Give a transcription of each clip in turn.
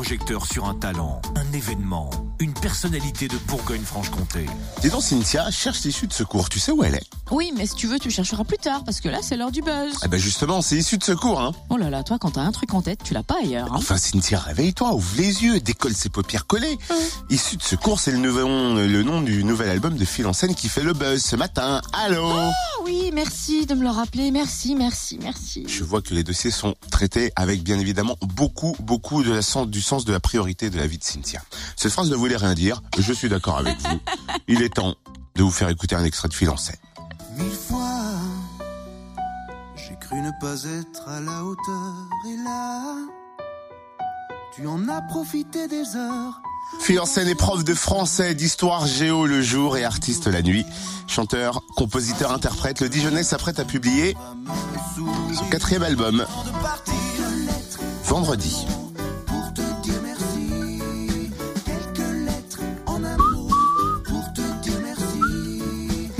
Projecteur sur un talent, un événement, une personnalité de Bourgogne-Franche-Comté. Dis donc, Cynthia, cherche l'issue de secours. Tu sais où elle est Oui, mais si tu veux, tu chercheras plus tard, parce que là, c'est l'heure du buzz. Eh ben justement, c'est issue de secours, hein. Oh là là, toi, quand t'as un truc en tête, tu l'as pas ailleurs. Hein. Enfin, Cynthia, réveille-toi, ouvre les yeux, décolle ses paupières collées. Issue de secours, c'est le, nouveau- le nom du nouvel album de Phil en scène qui fait le buzz ce matin. Allô? Ah oui, merci de me le rappeler. Merci, merci, merci. Je vois que les dossiers sont traités avec bien évidemment beaucoup, beaucoup de la sens, du sens de la priorité de la vie de Cynthia. Cette phrase ne voulait rien dire, je suis d'accord avec vous. Il est temps de vous faire écouter un extrait de scène. Mille fois, j'ai cru ne pas être à la hauteur. Et là, tu en as profité des heures. Est prof de français, d'histoire géo le jour et artiste la nuit. Chanteur, compositeur, interprète, le Dijonais s'apprête à publier son quatrième album, vendredi.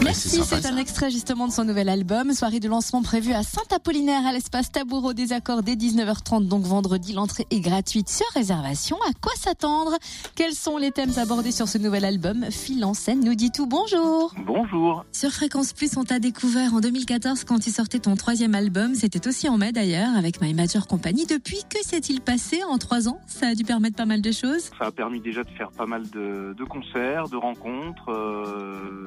Merci. C'est un extrait justement de son nouvel album. Soirée de lancement prévue à Saint-Apollinaire à l'espace Taboureau des Accords dès 19h30. Donc vendredi, l'entrée est gratuite sur réservation. À quoi s'attendre? Quels sont les thèmes abordés sur ce nouvel album? Phil en scène nous dit tout. Bonjour Bonjour. Sur Fréquence Plus, on t'a découvert en 2014 quand tu sortais ton troisième album. C'était aussi en mai d'ailleurs avec My Major Company. Depuis, que s'est-il passé en trois ans? Ça a dû permettre pas mal de choses. Ça a permis déjà de faire pas mal de, de concerts, de rencontres, euh,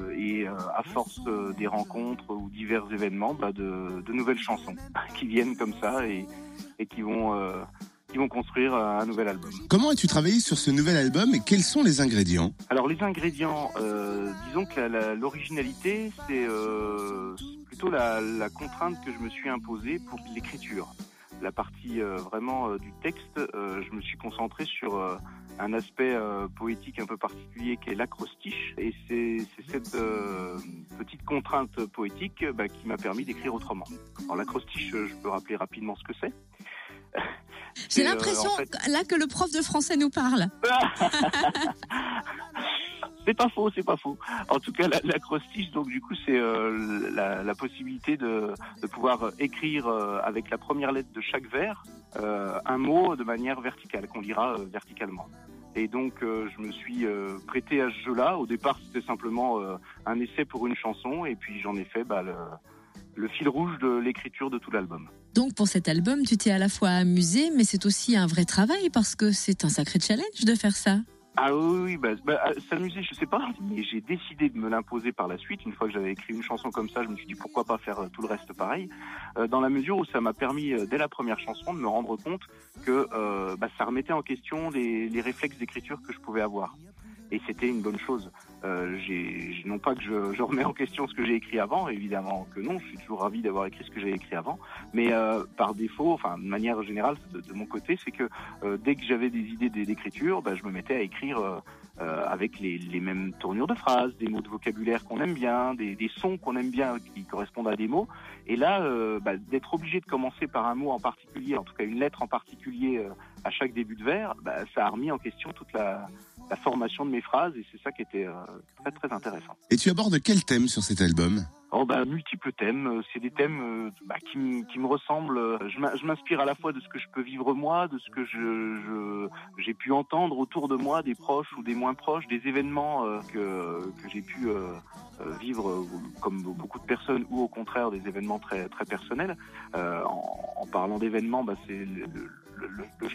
à force euh, des rencontres ou divers événements, bah, de, de nouvelles chansons qui viennent comme ça et, et qui vont euh, qui vont construire un nouvel album. Comment as-tu travaillé sur ce nouvel album et quels sont les ingrédients? Alors les ingrédients, euh, disons que l'originalité, c'est euh, plutôt la, la contrainte que je me suis imposée pour l'écriture. La partie euh, vraiment du texte, je me suis concentré sur un aspect euh, poétique un peu particulier qui est l'acrostiche. Et c'est cette euh, petite contrainte poétique bah, qui m'a permis d'écrire autrement. Alors l'acrostiche, je peux rappeler rapidement ce que c'est. J'ai euh, l'impression en fait- là que le prof de français nous parle. C'est pas faux, c'est pas faux. En tout cas, la- l'acrostiche, donc du coup, c'est euh, la, la possibilité de, de pouvoir écrire euh, avec la première lettre de chaque vers euh, un mot de manière verticale, qu'on lira verticalement. Et donc, euh, je me suis euh, prêté à ce jeu-là. Au départ, c'était simplement euh, un essai pour une chanson, et puis j'en ai fait bah, le, le fil rouge de l'écriture de tout l'album. Donc pour cet album, tu t'es à la fois amusé, mais c'est aussi un vrai travail parce que c'est un sacré challenge de faire ça. Ah oui, bah, bah, euh, s'amuser, je sais pas, mais j'ai décidé de me l'imposer par la suite. Une fois que j'avais écrit une chanson comme ça, je me suis dit pourquoi pas faire euh, tout le reste pareil, euh, dans la mesure où ça m'a permis, euh, dès la première chanson, de me rendre compte que euh, bah, ça remettait en question les, les réflexes d'écriture que je pouvais avoir. Et c'était une bonne chose. Euh, non pas que je, je remets en question ce que j'ai écrit avant, évidemment que non, je suis toujours ravi d'avoir écrit ce que j'ai écrit avant, mais euh, par défaut, enfin de manière générale de, de mon côté, c'est que euh, dès que j'avais des idées d'écriture, bah, je me mettais à écrire euh, euh, avec les, les mêmes tournures de phrases, des mots de vocabulaire qu'on aime bien, des, des sons qu'on aime bien qui correspondent à des mots. Et là, euh, bah, d'être obligé de commencer par un mot en particulier, en tout cas une lettre en particulier à chaque début de vers, bah, ça a remis en question toute la, la formation de mes phrases et c'est ça qui était euh, très très intéressant. Et tu abordes quel thème sur cet album? Oh bah multiples thèmes, euh, c'est des thèmes euh, bah, qui, me- qui me ressemblent. Je m'in- je m'inspire à la fois de ce que je peux vivre moi, de ce que je j'ai pu entendre autour de moi, des proches ou des moins proches, des événements euh, que, que j'ai pu euh, vivre comme beaucoup de personnes ou au contraire des événements très très personnels. Euh, en, en parlant d'événements, bah, c'est le- le-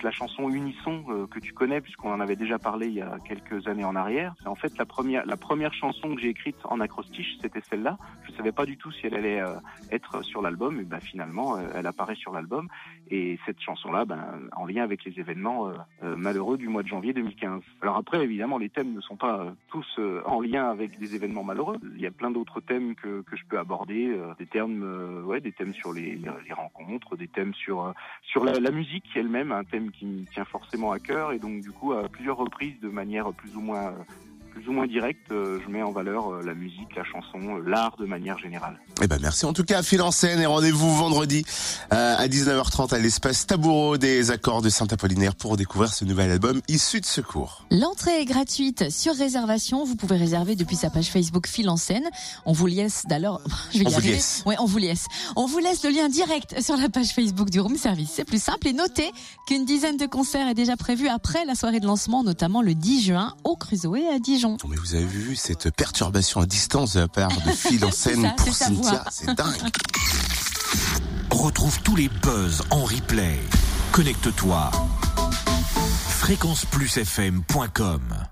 la chanson Unisson euh, que tu connais puisqu'on en avait déjà parlé il y a quelques années en arrière. C'est en fait la première la première chanson que j'ai écrite en acrostiche, c'était celle-là. Je savais pas du tout si elle allait euh, être sur l'album, et ben finalement euh, elle apparaît sur l'album. Et cette chanson-là, ben, en lien avec les événements malheureux du mois de janvier 2015. Alors après, évidemment, les thèmes ne sont pas tous en lien avec des événements malheureux. Il y a plein d'autres thèmes que, que je peux aborder, des euh, ouais, des thèmes sur les, rencontres, des thèmes sur sur la musique elle-même, un thème qui me tient forcément à cœur, et donc du coup à plusieurs reprises, de manière plus ou moins euh, plus ou moins direct, euh, je mets en valeur euh, la musique, la chanson, euh, l'art de manière générale. Eh ben merci en tout cas, fil en scène et rendez-vous vendredi euh, à 19h30 à l'espace Taboureau des Accords de Saint-Apollinaire pour découvrir ce nouvel album issu de secours. L'entrée est gratuite sur réservation. Vous pouvez réserver depuis sa page Facebook Fil en scène. On vous laisse d'ailleurs, je vais On y vous arriver. laisse. Ouais, on vous laisse. On vous laisse le lien direct sur la page Facebook du Room Service. C'est plus simple et notez qu'une dizaine de concerts est déjà prévue après la soirée de lancement, notamment le 10 juin au Crusoe à Dijon. Mais vous avez vu cette perturbation à distance de la part de fil en scène ça, pour Cynthia, c'est dingue. Retrouve tous les buzz en replay. Connecte-toi. fréquenceplusfm.com